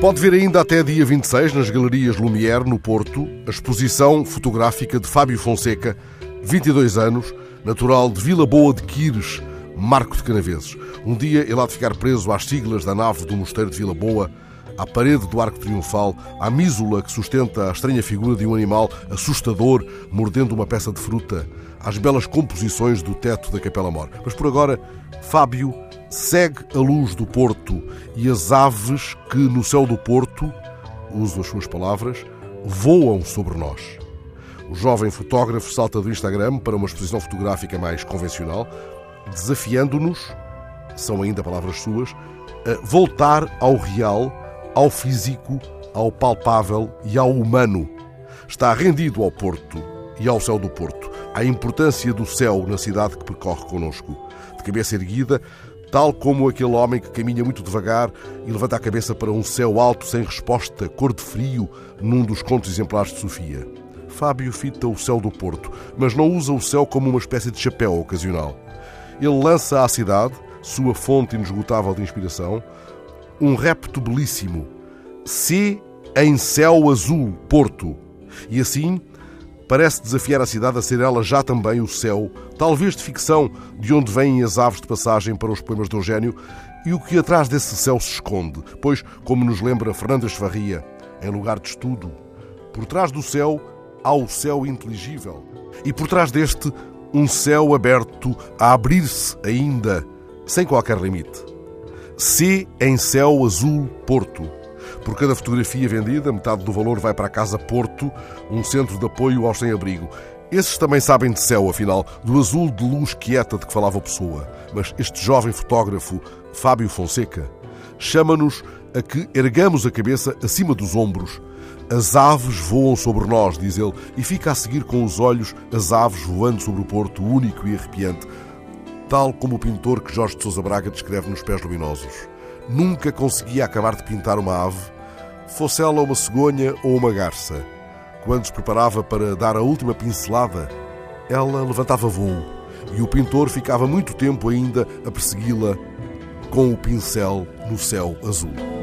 Pode ver ainda até dia 26 nas Galerias Lumière, no Porto, a exposição fotográfica de Fábio Fonseca, 22 anos, natural de Vila Boa de Quires, Marco de Canaveses. Um dia ele há de ficar preso às siglas da nave do Mosteiro de Vila Boa, à parede do arco triunfal, à mísula que sustenta a estranha figura de um animal assustador mordendo uma peça de fruta, às belas composições do teto da Capela Mor. Mas por agora, Fábio segue a luz do Porto e as aves que no céu do Porto, uso as suas palavras, voam sobre nós. O jovem fotógrafo salta do Instagram para uma exposição fotográfica mais convencional, desafiando-nos, são ainda palavras suas, a voltar ao real, ao físico, ao palpável e ao humano. Está rendido ao Porto e ao céu do Porto, à importância do céu na cidade que percorre conosco. De cabeça erguida, tal como aquele homem que caminha muito devagar e levanta a cabeça para um céu alto sem resposta, cor de frio, num dos contos exemplares de Sofia. Fábio fita o céu do Porto, mas não usa o céu como uma espécie de chapéu ocasional. Ele lança à cidade, sua fonte inesgotável de inspiração, um repto belíssimo. C em céu azul, Porto. E assim parece desafiar a cidade a ser ela já também o céu, talvez de ficção, de onde vêm as aves de passagem para os poemas de Eugênio, e o que atrás desse céu se esconde, pois, como nos lembra Fernando Esfarria, em lugar de estudo, por trás do céu há o céu inteligível, e por trás deste, um céu aberto a abrir-se ainda, sem qualquer limite. C em céu azul Porto. Por cada fotografia vendida, metade do valor vai para a Casa Porto, um centro de apoio aos sem-abrigo. Esses também sabem de céu, afinal, do azul de luz quieta de que falava a pessoa. Mas este jovem fotógrafo, Fábio Fonseca, chama-nos a que ergamos a cabeça acima dos ombros. As aves voam sobre nós, diz ele, e fica a seguir com os olhos as aves voando sobre o Porto, único e arrepiante, tal como o pintor que Jorge de Sousa Braga descreve nos Pés Luminosos. Nunca conseguia acabar de pintar uma ave, fosse ela uma cegonha ou uma garça. Quando se preparava para dar a última pincelada, ela levantava voo e o pintor ficava muito tempo ainda a persegui-la com o pincel no céu azul.